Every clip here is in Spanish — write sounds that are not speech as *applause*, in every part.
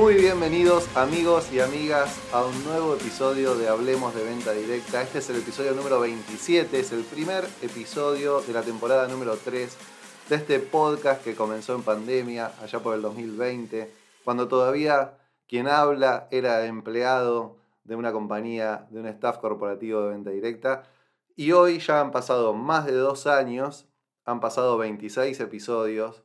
Muy bienvenidos amigos y amigas a un nuevo episodio de Hablemos de Venta Directa. Este es el episodio número 27, es el primer episodio de la temporada número 3 de este podcast que comenzó en pandemia, allá por el 2020, cuando todavía quien habla era empleado de una compañía, de un staff corporativo de venta directa. Y hoy ya han pasado más de dos años, han pasado 26 episodios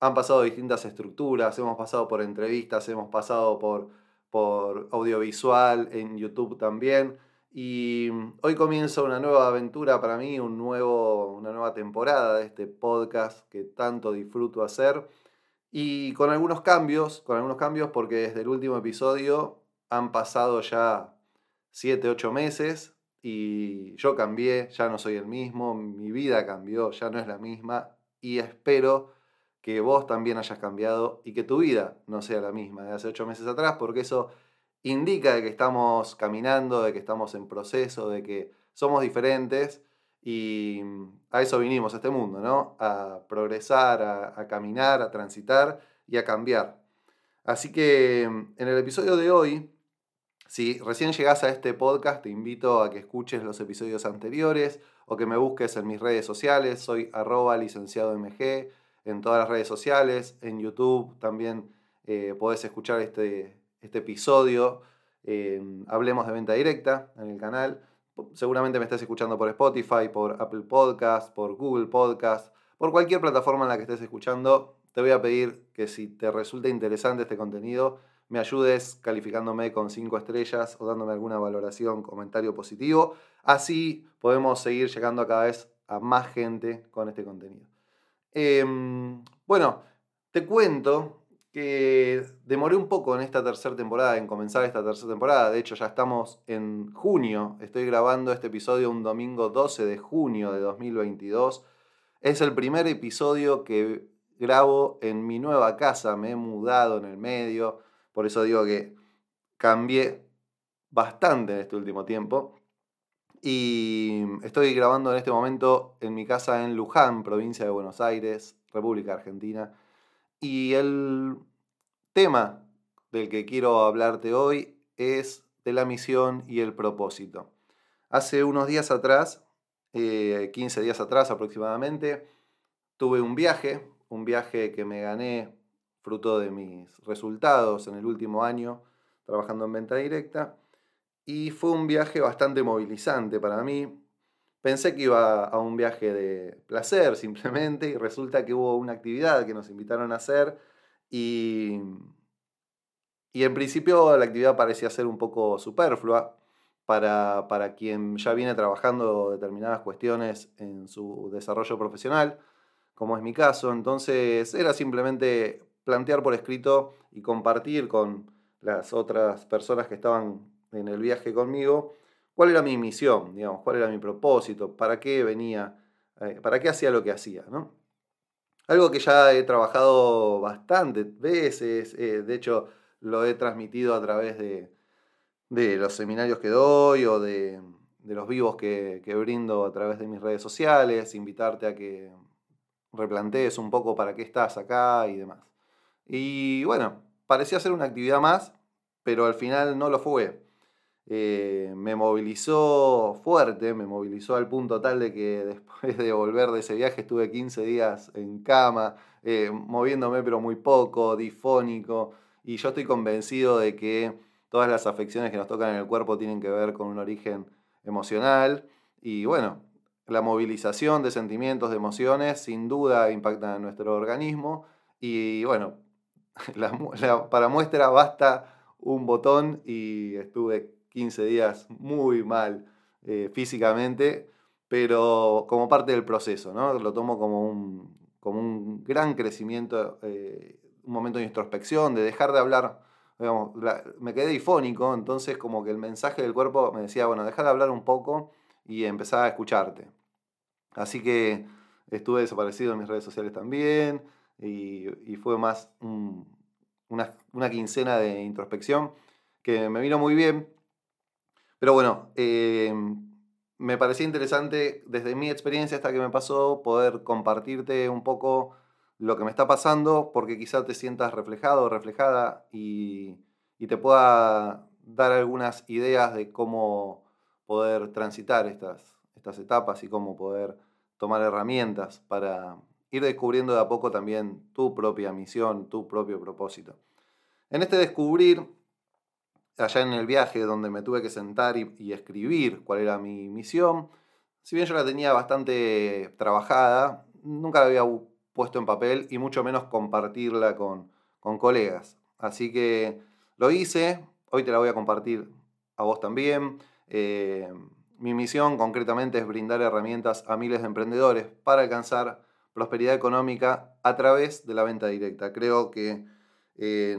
han pasado distintas estructuras, hemos pasado por entrevistas, hemos pasado por, por audiovisual en YouTube también. Y hoy comienza una nueva aventura para mí, un nuevo, una nueva temporada de este podcast que tanto disfruto hacer. Y con algunos cambios, con algunos cambios porque desde el último episodio han pasado ya 7, 8 meses y yo cambié, ya no soy el mismo, mi vida cambió, ya no es la misma y espero que vos también hayas cambiado y que tu vida no sea la misma de hace ocho meses atrás, porque eso indica de que estamos caminando, de que estamos en proceso, de que somos diferentes y a eso vinimos a este mundo, ¿no? A progresar, a, caminar, a transitar y a cambiar. Así que en el episodio de hoy, si recién llegas a este podcast, te invito a que escuches los episodios anteriores o que me busques en mis redes sociales. Soy arroba licenciado MG en todas las redes sociales, en YouTube también eh, podés escuchar este, este episodio. Hablemos de venta directa en el canal. Seguramente me estés escuchando por Spotify, por Apple Podcast, por Google Podcast, por cualquier plataforma en la que estés escuchando. Te voy a pedir que si te resulta interesante este contenido, me ayudes calificándome con 5 estrellas o dándome alguna valoración, comentario positivo. Así podemos seguir llegando cada vez a más gente con este contenido. Em, bueno, te cuento que demoré un poco en esta tercera temporada, en comenzar esta tercera temporada. De hecho, ya estamos en junio. Estoy grabando este episodio un domingo 12 de junio de 2022. Es el primer episodio que grabo en mi nueva casa. Me he mudado en el medio. Por eso digo que cambié bastante en este último tiempo. Y estoy grabando en este momento en mi casa en Luján, provincia de Buenos Aires, República Argentina. Y el tema del que quiero hablarte hoy es de la misión y el propósito. Hace unos días atrás, 15 eh, días atrás aproximadamente, tuve un viaje, un viaje que me gané fruto de mis resultados en el último año trabajando en venta directa y fue un viaje bastante movilizante para mí. Pensé que iba a un viaje de placer *laughs* simplemente y resulta que hubo una actividad que nos invitaron a hacer y, y en principio la actividad parecía ser un poco superflua para, para quien ya viene trabajando determinadas cuestiones en su desarrollo profesional, como es mi caso. Entonces era simplemente plantear por escrito y compartir con las otras personas que estaban en el viaje conmigo, cuál era mi misión, digamos, cuál era mi propósito, para qué venía, eh, para qué hacía lo que hacía, ¿no? Algo que ya he trabajado bastantes veces, eh, de hecho lo he transmitido a través de, los seminarios que doy o de, los vivos que, que, brindo a través de mis redes sociales, invitarte a que replantees un poco para qué estás acá y demás. Y bueno, parecía ser una actividad más, pero al final no lo fue. Eh, me movilizó fuerte, me movilizó al punto tal de que después *laughs* de volver de ese viaje estuve 15 días en cama, eh, moviéndome pero muy poco, difónico, y yo estoy convencido de que todas las afecciones que nos tocan en el cuerpo tienen que ver con un origen emocional, y bueno, la movilización de sentimientos, de emociones, sin duda impacta en nuestro organismo, y bueno, *laughs* para muestra basta un botón y estuve 15 días muy mal eh, físicamente, pero como parte del proceso, ¿no? Lo tomo como un, como un gran crecimiento, eh, un momento de introspección, de dejar de hablar. me quedé difónico, entonces como que el mensaje del cuerpo me decía, bueno, deja de hablar un poco y empezar a escucharte. Así que estuve desaparecido en mis redes sociales también y, fue más una, una quincena de introspección que me vino muy bien pero bueno, em, me parecía interesante desde mi experiencia hasta que me pasó poder compartirte un poco lo que me está pasando porque quizá te sientas reflejado o reflejada y, te pueda dar algunas ideas de cómo poder transitar estas, estas etapas y cómo poder tomar herramientas para ir descubriendo de a poco también tu propia misión, tu propio propósito. En este descubrir, allá en el viaje donde me tuve que sentar y, escribir cuál era mi misión, si bien yo la tenía bastante trabajada, nunca la había puesto en papel y mucho menos compartirla con, colegas. Así que lo hice, hoy te la voy a compartir a vos también. Eh, mi misión concretamente es brindar herramientas a miles de emprendedores para alcanzar prosperidad económica a través de la venta directa. Creo que eh,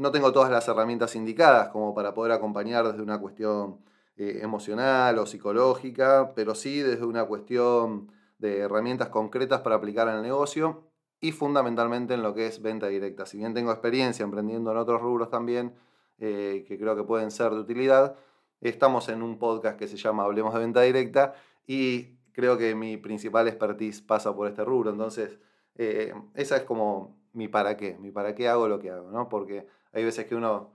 no tengo todas las herramientas indicadas como para poder acompañar desde una cuestión eh, emocional o psicológica, pero sí desde una cuestión de herramientas concretas para aplicar en el negocio y fundamentalmente en lo que es venta directa. Si bien tengo experiencia emprendiendo en otros rubros también, eh, que creo que pueden ser de utilidad, estamos en un podcast que se llama Hablemos de Venta Directa y creo que mi principal expertise pasa por este rubro. Entonces, eh, esa es como mi para qué, mi para qué hago lo que hago, ¿no? Porque hay veces que uno,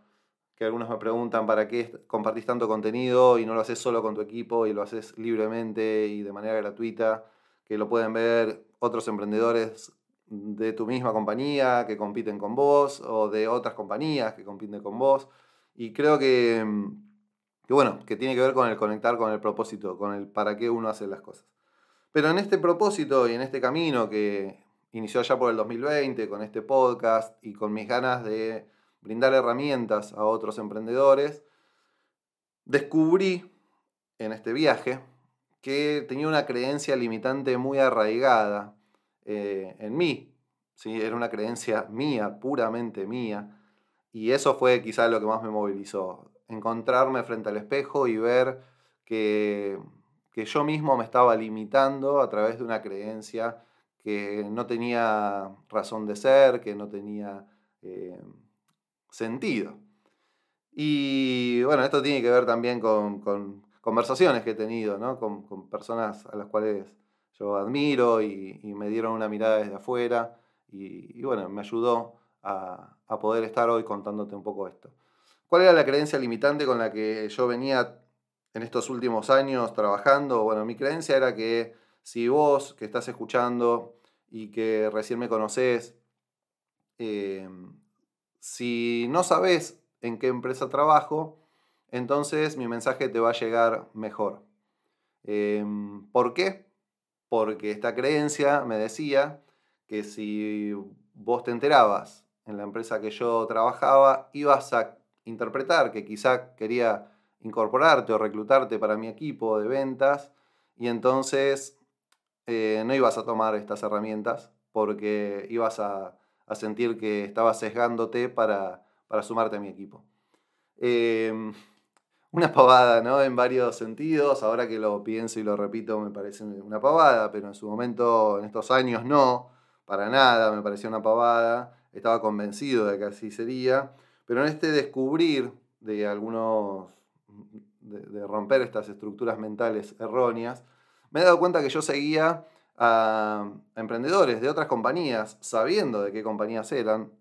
que algunos me preguntan para qué compartís tanto contenido y no lo haces solo con tu equipo y lo haces libremente y de manera gratuita, que lo pueden ver otros emprendedores de tu misma compañía que compiten con vos o de otras compañías que compiten con vos. Y creo que, que bueno, que tiene que ver con el conectar con el propósito, con el para qué uno hace las cosas. Pero en este propósito y en este camino que inició ya por el 2020, con este podcast y con mis ganas de brindar herramientas a otros emprendedores, descubrí en este viaje que tenía una creencia limitante muy arraigada eh, en mí. ¿sí? Era una creencia mía, puramente mía. Y eso fue quizá lo que más me movilizó. Encontrarme frente al espejo y ver que, que yo mismo me estaba limitando a través de una creencia que no tenía razón de ser, que no tenía eh, sentido. Y bueno, esto tiene que ver también con, conversaciones que he tenido, ¿no? con, personas a las cuales yo admiro y, me dieron una mirada desde afuera y, bueno, me ayudó a, poder estar hoy contándote un poco esto. ¿Cuál era la creencia limitante con la que yo venía en estos últimos años trabajando? Bueno, mi creencia era que si vos que estás escuchando y que recién me conoces, eh, si no sabes en qué empresa trabajo, entonces mi mensaje te va a llegar mejor. Em, ¿Por qué? Porque esta creencia me decía que si vos te enterabas en la empresa que yo trabajaba, ibas a interpretar que quizá quería incorporarte o reclutarte para mi equipo de ventas y entonces eh, no ibas a tomar estas herramientas porque ibas a a sentir que estaba sesgándote para, sumarte a mi equipo. Em, una pavada, ¿no? En varios sentidos. Ahora que lo pienso y lo repito, me parece una pavada, pero en su momento, en estos años, no, para nada, me parecía una pavada. Estaba convencido de que así sería. Pero en este descubrir de algunos, de romper estas estructuras mentales erróneas, me he dado cuenta que yo seguía a emprendedores de otras compañías, sabiendo de qué compañías eran,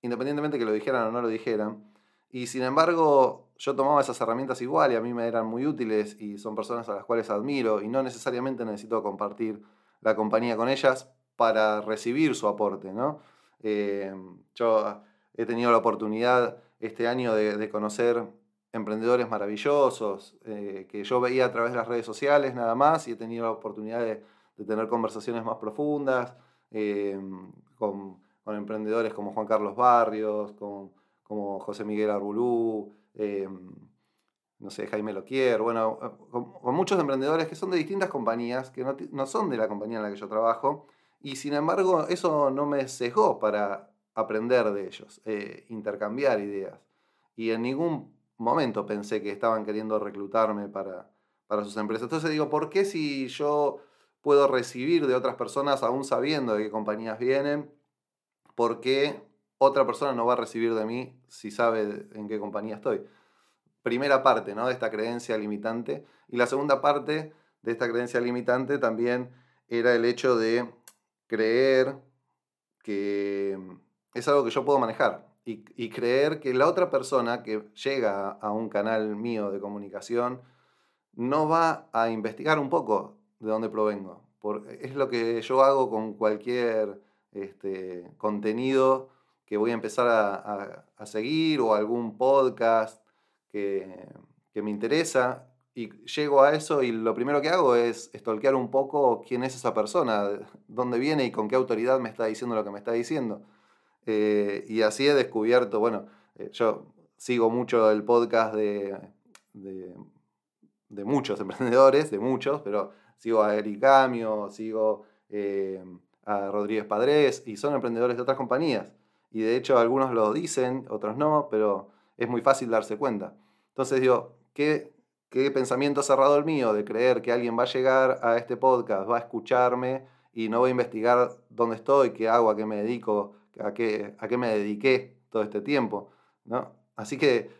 independientemente que lo dijeran o no lo dijeran. Y sin embargo, yo tomaba esas herramientas igual y a mí me eran muy útiles y son personas a las cuales admiro y no necesariamente necesito compartir la compañía con ellas para recibir su aporte. ¿no? Eh, yo he tenido la oportunidad este año de, conocer emprendedores maravillosos eh, que yo veía a través de las redes sociales nada más y he tenido la oportunidad de de tener conversaciones más profundas eh, con, emprendedores como Juan Carlos Barrios, con, como José Miguel Arbulú, eh, no sé, Jaime Loquier, bueno, con, muchos emprendedores que son de distintas compañías, que no, son de la compañía en la que yo trabajo, y sin embargo eso no me sesgó para aprender de ellos, eh, intercambiar ideas. Y en ningún momento pensé que estaban queriendo reclutarme para, para sus empresas. Entonces digo, ¿por qué si yo puedo recibir de otras personas aún sabiendo de qué compañías vienen, porque otra persona no va a recibir de mí si sabe en qué compañía estoy. Primera parte ¿no? de esta creencia limitante. Y la segunda parte de esta creencia limitante también era el hecho de creer que es algo que yo puedo manejar y, creer que la otra persona que llega a un canal mío de comunicación no va a investigar un poco de dónde provengo. es lo que yo hago con cualquier este, contenido que voy a empezar a, seguir o algún podcast que, que, me interesa. Y llego a eso y lo primero que hago es stalkear un poco quién es esa persona, dónde viene y con qué autoridad me está diciendo lo que me está diciendo. Eh, y así he descubierto, bueno, eh, yo sigo mucho el podcast de, de, muchos *laughs* emprendedores, de muchos, pero sigo a Eric Camio, sigo eh, a Rodríguez Padrés, y son emprendedores de otras compañías. Y de hecho algunos lo dicen, otros no, pero es muy fácil darse cuenta. Entonces digo, ¿qué, qué pensamiento cerrado el mío de creer que alguien va a llegar a este podcast, va a escucharme y no va a investigar dónde estoy, qué hago, a qué me dedico, a qué, a qué me dediqué todo este tiempo. ¿no? Así que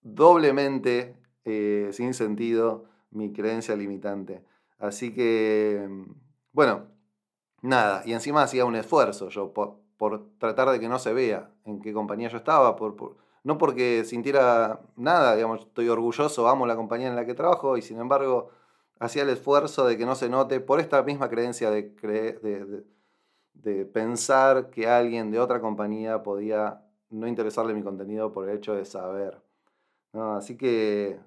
doblemente eh, sin sentido mi creencia limitante. Así que, bueno, nada, y encima hacía un esfuerzo yo por, tratar de que no se vea en qué compañía yo estaba, por, no porque sintiera nada, digamos, estoy orgulloso, amo la compañía en la que trabajo y sin embargo hacía el esfuerzo de que no se note por esta misma creencia de, de, de pensar que alguien de otra compañía podía no interesarle mi contenido por el hecho de saber. Así que,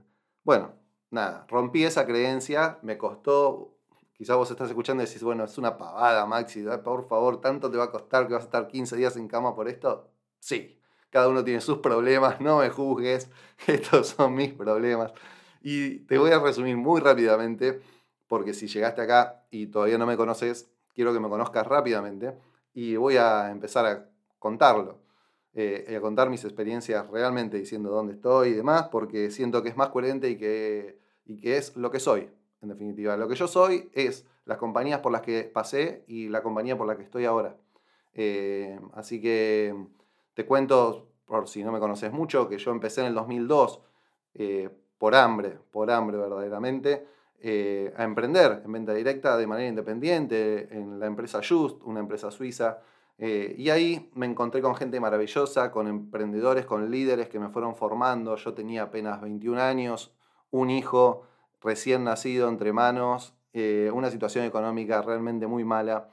bueno, nada, rompí esa creencia, me costó, quizás vos estás escuchando y decís, bueno, es una pavada, Maxi, por favor, tanto te va a costar que vas a estar 15 días en cama por esto. Sí, cada uno tiene sus problemas, no me juzgues, *laughs* estos son mis problemas. Y te voy a resumir muy rápidamente, porque si llegaste acá y todavía no me conoces, quiero que me conozcas rápidamente y voy a empezar a contarlo. Eh, a contar mis experiencias realmente diciendo dónde estoy y demás, porque siento que es más coherente y que, y que es lo que soy, en definitiva. Lo que yo soy es las compañías por las que pasé y la compañía por la que estoy ahora. Eh, así que te cuento, por si no me conoces mucho, que yo empecé en el 2002 eh, por hambre, por hambre verdaderamente. Eh, a emprender en venta directa de manera independiente en la empresa Just, una empresa suiza. Eh, y ahí me encontré con gente maravillosa, con emprendedores, con líderes que me fueron formando. Yo tenía apenas 21 años, un hijo recién nacido entre manos, eh, una situación económica realmente muy mala.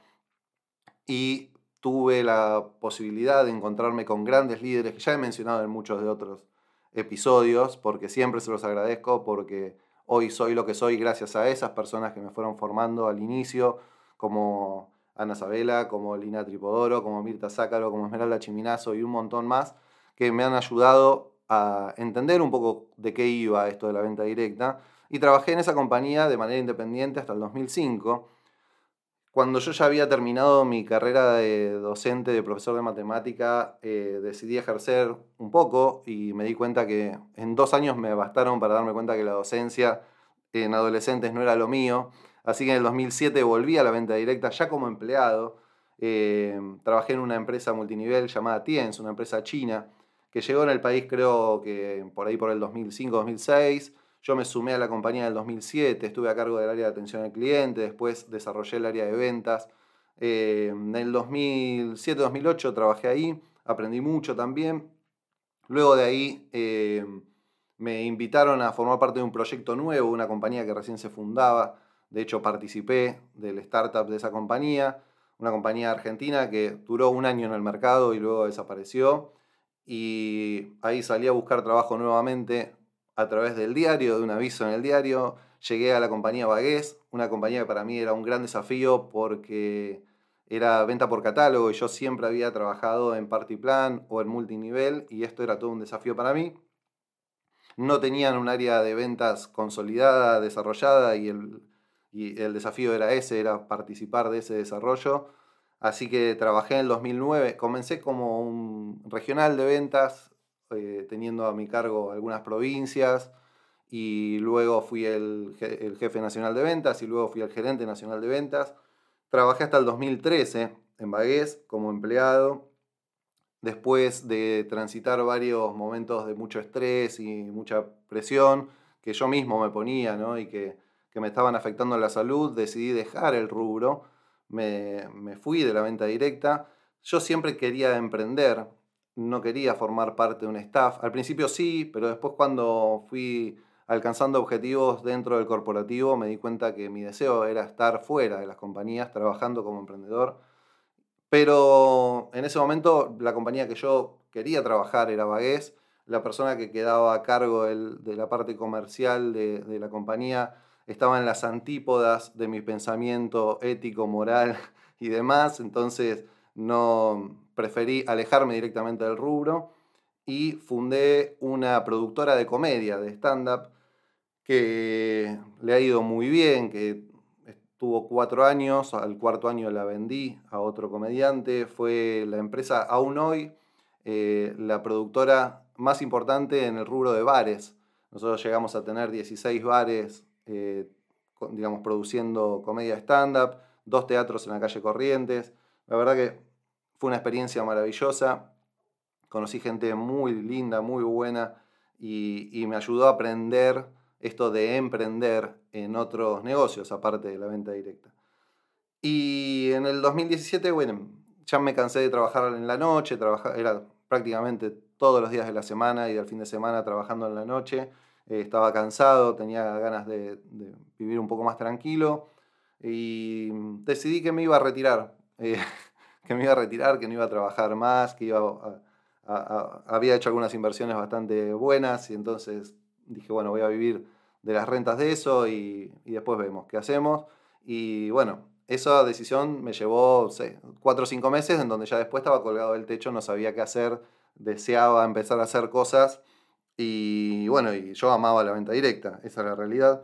Y tuve la posibilidad de encontrarme con grandes líderes que ya he mencionado en muchos de otros episodios, porque siempre se los agradezco, porque Hoy soy lo que soy gracias a esas personas que me fueron formando al inicio, como Ana Sabela, como Lina Tripodoro, como Mirta Zácaro, como Esmeralda Chiminazo y un montón más, que me han ayudado a entender un poco de qué iba esto de la venta directa. Y trabajé en esa compañía de manera independiente hasta el 2005 cuando yo ya había terminado mi carrera de docente, de profesor de matemática, eh, decidí ejercer un poco y me di cuenta que en dos años me bastaron para darme cuenta que la docencia en adolescentes no era lo mío. Así que en el 2007 volví a la venta directa ya como empleado. Eh, trabajé en una empresa multinivel llamada Tiens, una empresa china, que llegó en el país creo que por ahí por el 2005-2006 yo me sumé a la compañía del 2007, estuve a cargo del área de atención al cliente, después desarrollé el área de ventas. Eh, en el 2007-2008 trabajé ahí, aprendí mucho también. Luego de ahí eh, me invitaron a formar parte de un proyecto nuevo, una compañía que recién se fundaba. De hecho, participé del startup de esa compañía, una compañía argentina que duró un año en el mercado y luego desapareció. Y ahí salí a buscar trabajo nuevamente a través del diario, de un aviso en el diario, llegué a la compañía Bagués, una compañía que para mí era un gran desafío porque era venta por catálogo y yo siempre había trabajado en party plan o en multinivel y esto era todo un desafío para mí. No tenían un área de ventas consolidada, desarrollada y el, y el desafío era ese, era participar de ese desarrollo. Así que trabajé en el 2009, comencé como un regional de ventas eh, teniendo a mi cargo algunas provincias y luego fui el, jefe nacional de ventas y luego fui el gerente nacional de ventas. Trabajé hasta el 2013 en Bagués como empleado. Después de transitar varios momentos de mucho estrés y mucha presión que yo mismo me ponía y que, me estaban afectando la salud, decidí dejar el rubro. Me, me fui de la venta directa yo siempre quería emprender, no quería formar parte de un staff. Al principio sí, pero después cuando fui alcanzando objetivos dentro del corporativo me di cuenta que mi deseo era estar fuera de las compañías, trabajando como emprendedor. Pero en ese momento la compañía que yo quería trabajar era Vagués. La persona que quedaba a cargo de la parte comercial de la compañía estaba en las antípodas de mi pensamiento ético, moral *laughs* y demás. Entonces no preferí alejarme directamente del rubro y fundé una productora de comedia, de stand-up, que le ha ido muy bien, que estuvo cuatro años, al cuarto año la vendí a otro comediante, fue la empresa aún hoy eh, la productora más importante en el rubro de bares. Nosotros llegamos a tener 16 bares, eh, digamos, produciendo comedia stand-up, dos teatros en la calle Corrientes. La verdad que fue una experiencia maravillosa. Conocí gente muy linda, muy buena y, me ayudó a aprender esto de emprender en otros negocios, aparte de la venta directa. Y en el 2017, bueno, ya me cansé de trabajar en la noche, era prácticamente todos los días de la semana y del fin de semana trabajando en la noche. Eh, estaba cansado, tenía ganas de, vivir un poco más tranquilo y decidí que me iba a retirar. Eh, *laughs* que me iba a retirar, que no iba a trabajar más, que iba había hecho algunas inversiones bastante buenas y entonces dije, bueno, voy a vivir de las rentas de eso y, después vemos qué hacemos. Y bueno, esa decisión me llevó cuatro o cinco meses en donde ya después estaba colgado del techo, no sabía qué hacer, deseaba empezar a hacer cosas y bueno, y yo amaba la venta directa, esa es la realidad.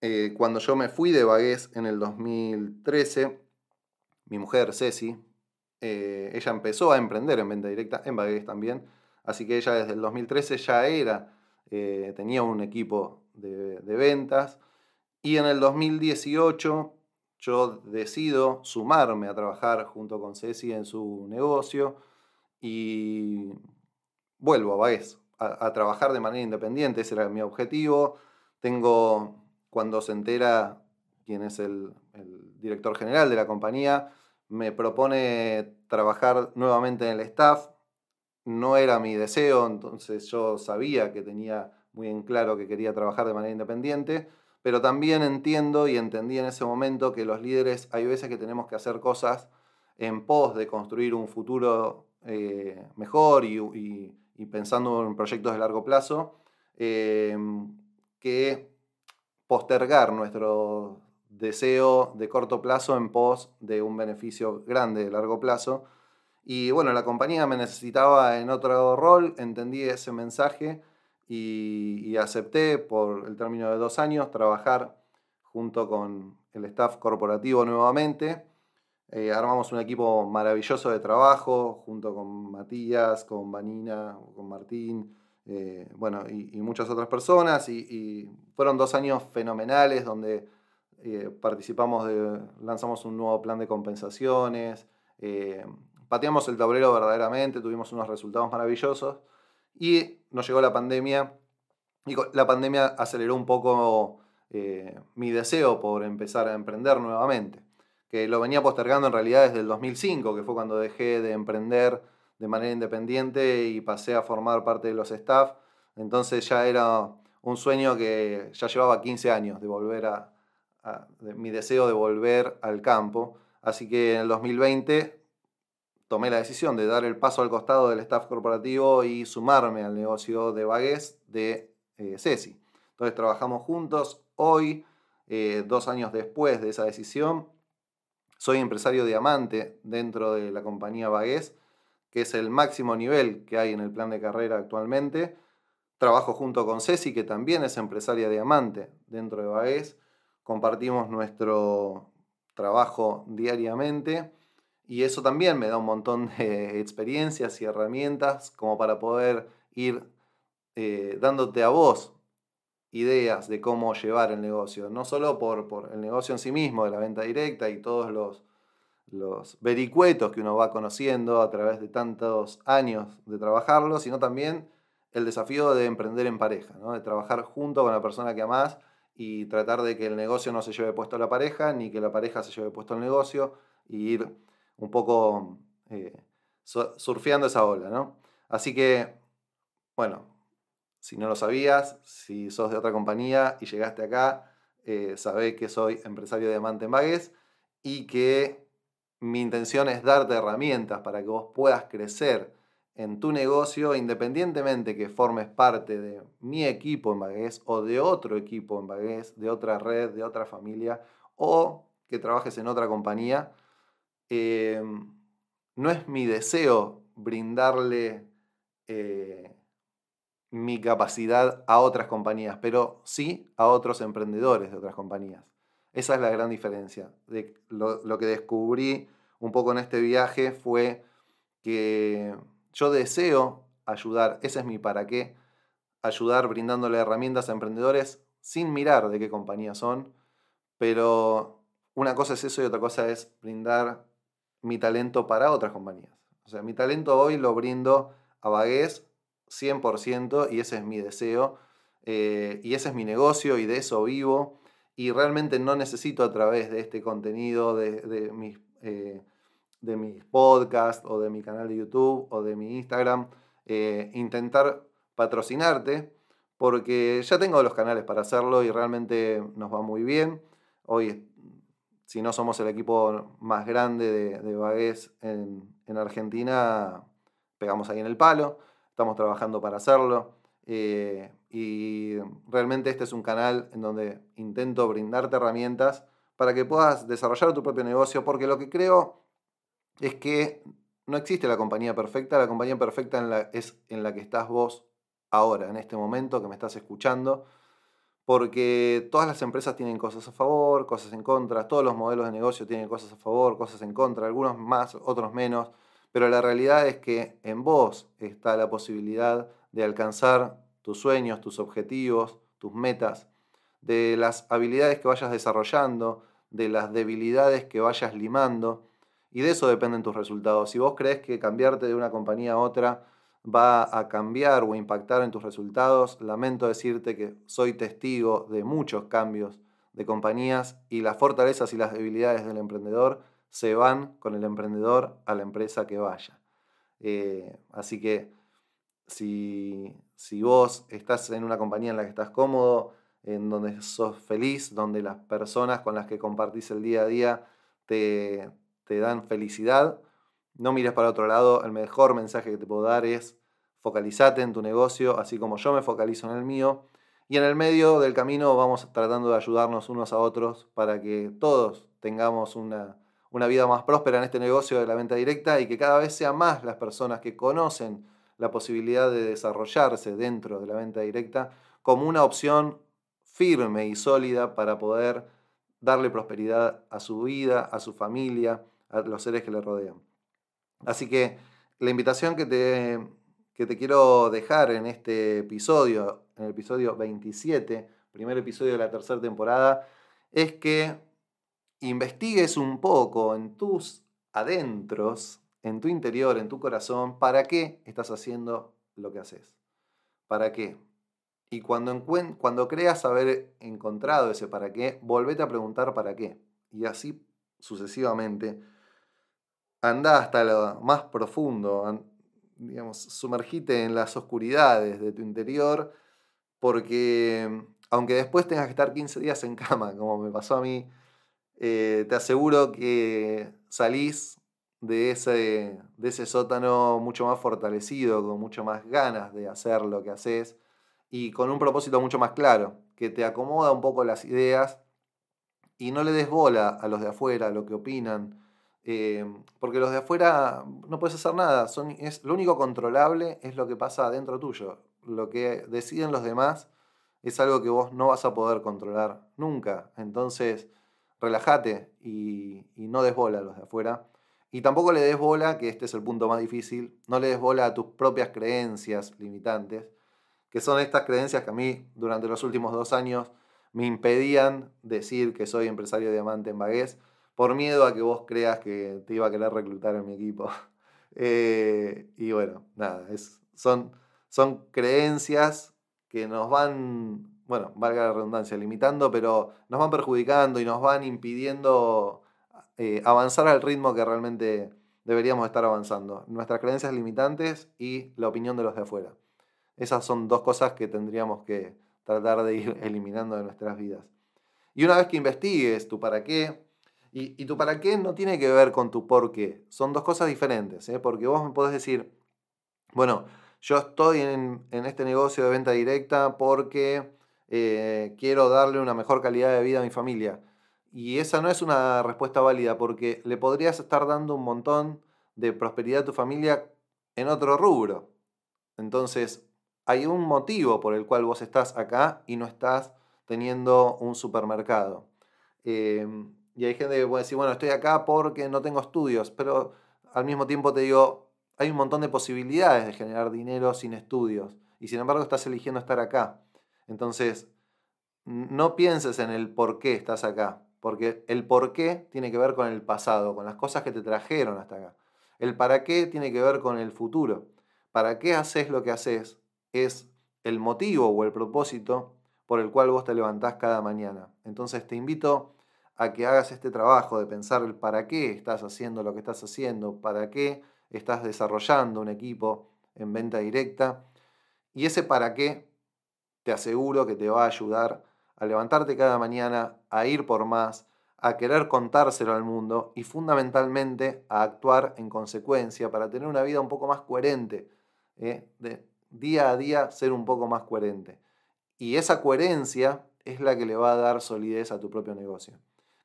Eh, cuando yo me fui de Bagués en el 2013, mi mujer Ceci, eh, ella empezó a emprender en venta directa, en Bagués también, así que ella desde el 2013 ya era, eh, tenía un equipo de, ventas y en el 2018 yo decido sumarme a trabajar junto con Ceci en su negocio y vuelvo a Baez a, trabajar de manera independiente, ese era mi objetivo. Tengo, cuando se entera quién es el director general de la compañía, me propone trabajar nuevamente en el staff. No era mi deseo, entonces yo sabía que tenía muy en claro que quería trabajar de manera independiente, pero también entiendo y entendí en ese momento que los líderes hay veces que tenemos que hacer cosas en pos de construir un futuro eh, mejor y, pensando en proyectos de largo plazo, eh, que postergar nuestro deseo de corto plazo en pos de un beneficio grande de largo plazo. Y bueno, la compañía me necesitaba en otro rol, entendí ese mensaje y, acepté por el término de dos años trabajar junto con el staff corporativo nuevamente. Eh, armamos un equipo maravilloso de trabajo junto con Matías, con Vanina, con Martín, eh, bueno, y, muchas otras personas. y fueron dos años fenomenales donde eh, participamos de, lanzamos un nuevo plan de compensaciones, eh, pateamos el tablero verdaderamente, tuvimos unos resultados maravillosos y nos llegó la pandemia y la pandemia aceleró un poco mi deseo por empezar a emprender nuevamente, que lo venía postergando en realidad desde el 2005, que fue cuando dejé de emprender de manera independiente y pasé a formar parte de los staff. Entonces ya era un sueño que ya llevaba 15 años de volver a, mi deseo de volver al campo. Así que en el 2020 tomé la decisión de dar el paso al costado del staff corporativo y sumarme al negocio de Bagués de eh, Ceci. Entonces trabajamos juntos. Hoy, eh, dos años después de esa decisión, soy empresario diamante dentro de la compañía Bagués, que es el máximo nivel que hay en el plan de carrera actualmente. Trabajo junto con Ceci, que también es empresaria diamante dentro de Bagués compartimos nuestro trabajo diariamente y eso también me da un montón de experiencias y herramientas como para poder ir eh, dándote a vos ideas de cómo llevar el negocio, no solo por, por, el negocio en sí mismo, de la venta directa y todos los, los vericuetos que uno va conociendo a través de tantos años de trabajarlo, sino también el desafío de emprender en pareja, ¿no? de trabajar junto con la persona que amás y tratar de que el negocio no se lleve puesto a la pareja, ni que la pareja se lleve puesto al negocio, y ir un poco eh, surfeando esa ola, ¿no? Así que, bueno, si no lo sabías, si sos de otra compañía y llegaste acá, eh, sabé que soy empresario de en Bagués y que mi intención es darte herramientas para que vos puedas crecer en tu negocio independientemente que formes parte de mi equipo en o de otro equipo en de otra red, de otra familia o que trabajes en otra compañía. Eh, no es mi deseo brindarle eh, mi capacidad a otras compañías, pero sí a otros emprendedores de otras compañías. Esa es la gran diferencia. Lo, que descubrí un poco en este viaje fue que yo deseo ayudar, ese es mi para qué, ayudar brindándole herramientas a emprendedores sin mirar de qué compañía son, pero una cosa es eso y otra cosa es brindar mi talento para otras compañías. O sea, mi talento hoy lo brindo a Bagués 100% y ese es mi deseo eh, y ese es mi negocio y de eso vivo y realmente no necesito a través de este contenido, de, mis, eh, de mis podcasts o de mi canal de YouTube o de mi Instagram, eh, intentar patrocinarte porque ya tengo los canales para hacerlo y realmente nos va muy bien. Hoy, si no somos el equipo más grande de, de Bagués en, en Argentina, pegamos ahí en el palo estamos trabajando para hacerlo. Eh, y realmente este es un canal en donde intento brindarte herramientas para que puedas desarrollar tu propio negocio, porque lo que creo es que no existe la compañía perfecta, la compañía perfecta es en la que estás vos ahora, en este momento que me estás escuchando, porque todas las empresas tienen cosas a favor, cosas en contra, todos los modelos de negocio tienen cosas a favor, cosas en contra, algunos más, otros menos. Pero la realidad es que en vos está la posibilidad de alcanzar tus sueños, tus objetivos, tus metas, de las habilidades que vayas desarrollando, de las debilidades que vayas limando, y de eso dependen tus resultados. Si vos crees que cambiarte de una compañía a otra va a cambiar o impactar en tus resultados, lamento decirte que soy testigo de muchos cambios de compañías y las fortalezas y las debilidades del emprendedor se van con el emprendedor a la empresa que vaya. Eh, así que si, vos estás en una compañía en la que estás cómodo, en donde sos feliz, donde las personas con las que compartís el día a día te, te dan felicidad, no mires para otro lado. El mejor mensaje que te puedo dar es focalizate en tu negocio, así como yo me focalizo en el mío. Y en el medio del camino vamos tratando de ayudarnos unos a otros para que todos tengamos una, una vida más próspera en este negocio de la venta directa y que cada vez sean más las personas que conocen la posibilidad de desarrollarse dentro de la venta directa como una opción firme y sólida para poder darle prosperidad a su vida, a su familia, a los seres que le rodean. Así que la invitación que te, que te quiero dejar en este episodio, en el episodio 27, primer episodio de la tercera temporada, es que investigues un poco en tus adentros, en tu interior, en tu corazón, para qué estás haciendo lo que haces. ¿Para qué? Y cuando, cuando creas haber encontrado ese para qué, volvete a preguntar para qué. Y así sucesivamente. Anda hasta lo más profundo, digamos, sumergite en las oscuridades de tu interior, porque aunque después tengas que estar 15 días en cama, como me pasó a mí, eh, te aseguro que salís de ese, de ese sótano mucho más fortalecido, con mucho más ganas de hacer lo que haces y con un propósito mucho más claro, que te acomoda un poco las ideas y no le des bola a los de afuera, a lo que opinan, eh, porque los de afuera no puedes hacer nada, son, es, lo único controlable es lo que pasa adentro tuyo, lo que deciden los demás es algo que vos no vas a poder controlar nunca, entonces relájate y, no des bola a los de afuera. Y tampoco le des bola, que este es el punto más difícil, no le des bola a tus propias creencias limitantes, que son estas creencias que a mí durante los últimos dos años me impedían decir que soy empresario de diamante en Bagués por miedo a que vos creas que te iba a querer reclutar en mi equipo. *laughs* Eh, y bueno, nada, es, son, son creencias que nos van bueno, valga la redundancia, limitando, pero nos van perjudicando y nos van impidiendo eh, avanzar al ritmo que realmente deberíamos estar avanzando. Nuestras creencias limitantes y la opinión de los de afuera. Esas son dos cosas que tendríamos que tratar de ir *laughs* eliminando de nuestras vidas. Y una vez que investigues tu para qué, y, tu para qué no tiene que ver con tu por qué, son dos cosas diferentes, ¿eh? porque vos me podés decir, bueno, yo estoy en, este negocio de venta directa porque eh, quiero darle una mejor calidad de vida a mi familia. Y esa no es una respuesta válida porque le podrías estar dando un montón de prosperidad a tu familia en otro rubro. Entonces, hay un motivo por el cual vos estás acá y no estás teniendo un supermercado. Em, y hay gente que puede decir, bueno, estoy acá porque no tengo estudios, pero al mismo tiempo te digo, hay un montón de posibilidades de generar dinero sin estudios y sin embargo estás eligiendo estar acá. Entonces, no pienses en el por qué estás acá, porque el por qué tiene que ver con el pasado, con las cosas que te trajeron hasta acá. El para qué tiene que ver con el futuro. ¿Para qué haces lo que haces? Es el motivo o el propósito por el cual vos te levantás cada mañana. Entonces te invito a que hagas este trabajo de pensar el para qué estás haciendo lo que estás haciendo, para qué estás desarrollando un equipo en venta directa. Y ese para qué te aseguro que te va a ayudar a levantarte cada mañana, a ir por más, a querer contárselo al mundo y fundamentalmente a actuar en consecuencia para tener una vida un poco más coherente, ¿eh? de día a día ser un poco más coherente. Y esa coherencia es la que le va a dar solidez a tu propio negocio.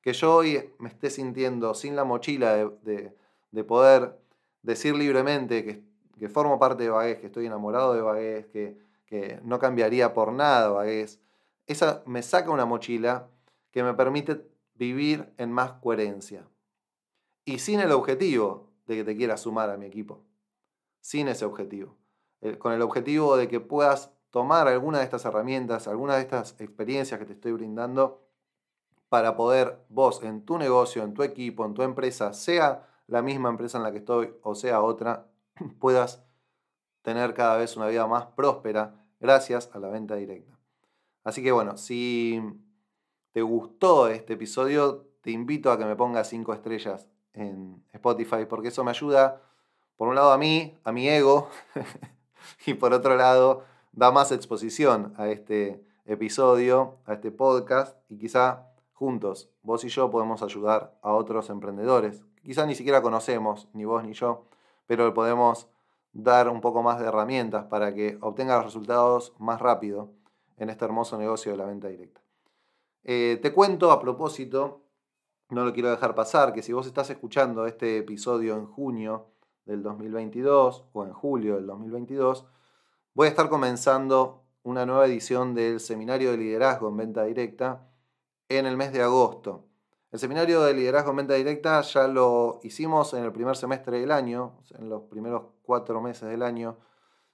Que yo hoy me esté sintiendo sin la mochila de, de, poder decir libremente que, que, formo parte de Bagués, que estoy enamorado de Bagués, que, no cambiaría por nada Bagués, esa me saca una mochila que me permite vivir en más coherencia. Y sin el objetivo de que te quieras sumar a mi equipo. Sin ese objetivo. Con el objetivo de que puedas tomar alguna de estas herramientas, alguna de estas experiencias que te estoy brindando para poder vos en tu negocio, en tu equipo, en tu empresa, sea la misma empresa en la que estoy o sea otra, *clears throat* puedas tener cada vez una vida más próspera gracias a la venta directa. Así que bueno, si te gustó este episodio, te invito a que me pongas 5 estrellas en Spotify, porque eso me ayuda, por un lado a mí, a mi ego, *laughs* y por otro lado, da más exposición a este episodio, a este podcast, y quizá juntos, vos y yo, podemos ayudar a otros emprendedores. Quizá ni siquiera conocemos, ni vos ni yo, pero podemos dar un poco más de herramientas para que obtenga los resultados más rápido en este hermoso negocio de la venta directa. Eh, te cuento a propósito, no lo quiero dejar pasar, que si vos estás escuchando este episodio en junio del 2022 o en julio del 2022, voy a estar comenzando una nueva edición del Seminario de Liderazgo en Venta Directa en el mes de agosto. El Seminario de Liderazgo en Venta Directa ya lo hicimos en el primer semestre del año, en los primeros cuatro meses del año.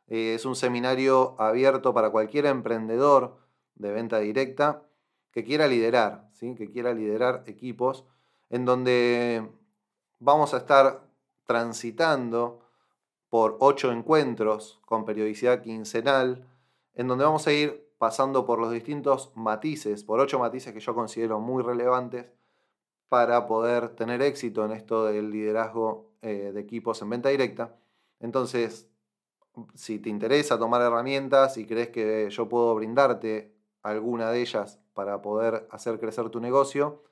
Eh, es un seminario abierto para cualquier emprendedor de venta directa que quiera liderar, que quiera liderar equipos, en donde vamos a estar transitando por ocho encuentros con periodicidad quincenal, en donde vamos a ir pasando por los distintos matices, por ocho matices que yo considero muy relevantes para poder tener éxito en esto del liderazgo eh, de equipos en venta directa. Entonces, si te interesa tomar herramientas y crees que yo puedo brindarte alguna de ellas para poder hacer crecer tu negocio,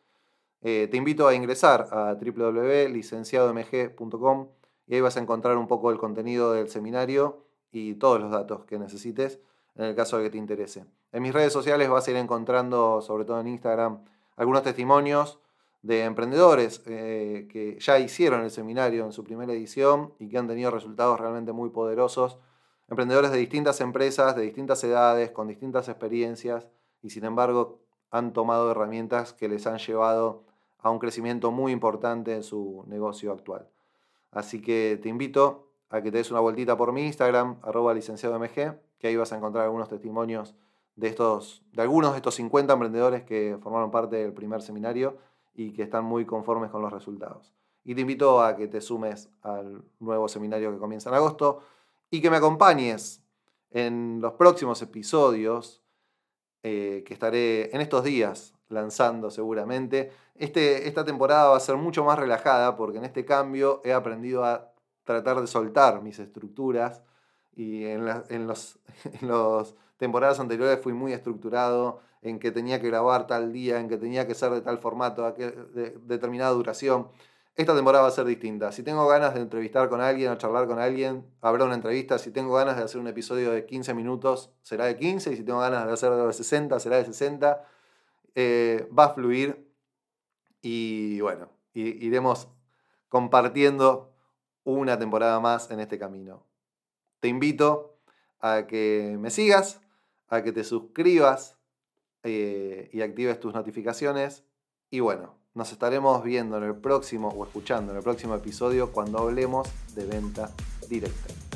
eh, te invito a ingresar a www.licenciadomg.com y ahí vas a encontrar un poco el contenido del seminario y todos los datos que necesites en el caso de que te interese. En mis redes sociales vas a ir encontrando, sobre todo en Instagram, algunos testimonios de emprendedores eh, que ya hicieron el seminario en su primera edición y que han tenido resultados realmente muy poderosos. Emprendedores de distintas empresas, de distintas edades, con distintas experiencias y sin embargo han tomado herramientas que les han llevado a un crecimiento muy importante en su negocio actual. Así que te invito a que te des una vueltita por mi Instagram, arroba licenciado MG, que ahí vas a encontrar algunos testimonios de, estos, de algunos de estos 50 emprendedores que formaron parte del primer seminario y que están muy conformes con los resultados. Y te invito a que te sumes al nuevo seminario que comienza en agosto y que me acompañes en los próximos episodios eh, que estaré en estos días lanzando seguramente. Este, esta temporada va a ser mucho más relajada porque en este cambio he aprendido a tratar de soltar mis estructuras y en, en los, *laughs* en los temporadas anteriores fui muy estructurado en que tenía que grabar tal día, en que tenía que ser de tal formato, de determinada duración. Esta temporada va a ser distinta. Si tengo ganas de entrevistar con alguien o charlar con alguien, habrá una entrevista. Si tengo ganas de hacer un episodio de 15 minutos, será de 15. Y si tengo ganas de hacerlo de 60, será de 60. Eh, va a fluir y bueno, iremos compartiendo una temporada más en este camino. Te invito a que me sigas, a que te suscribas eh, y actives tus notificaciones. Y bueno, nos estaremos viendo en el próximo o escuchando en el próximo episodio cuando hablemos de venta directa.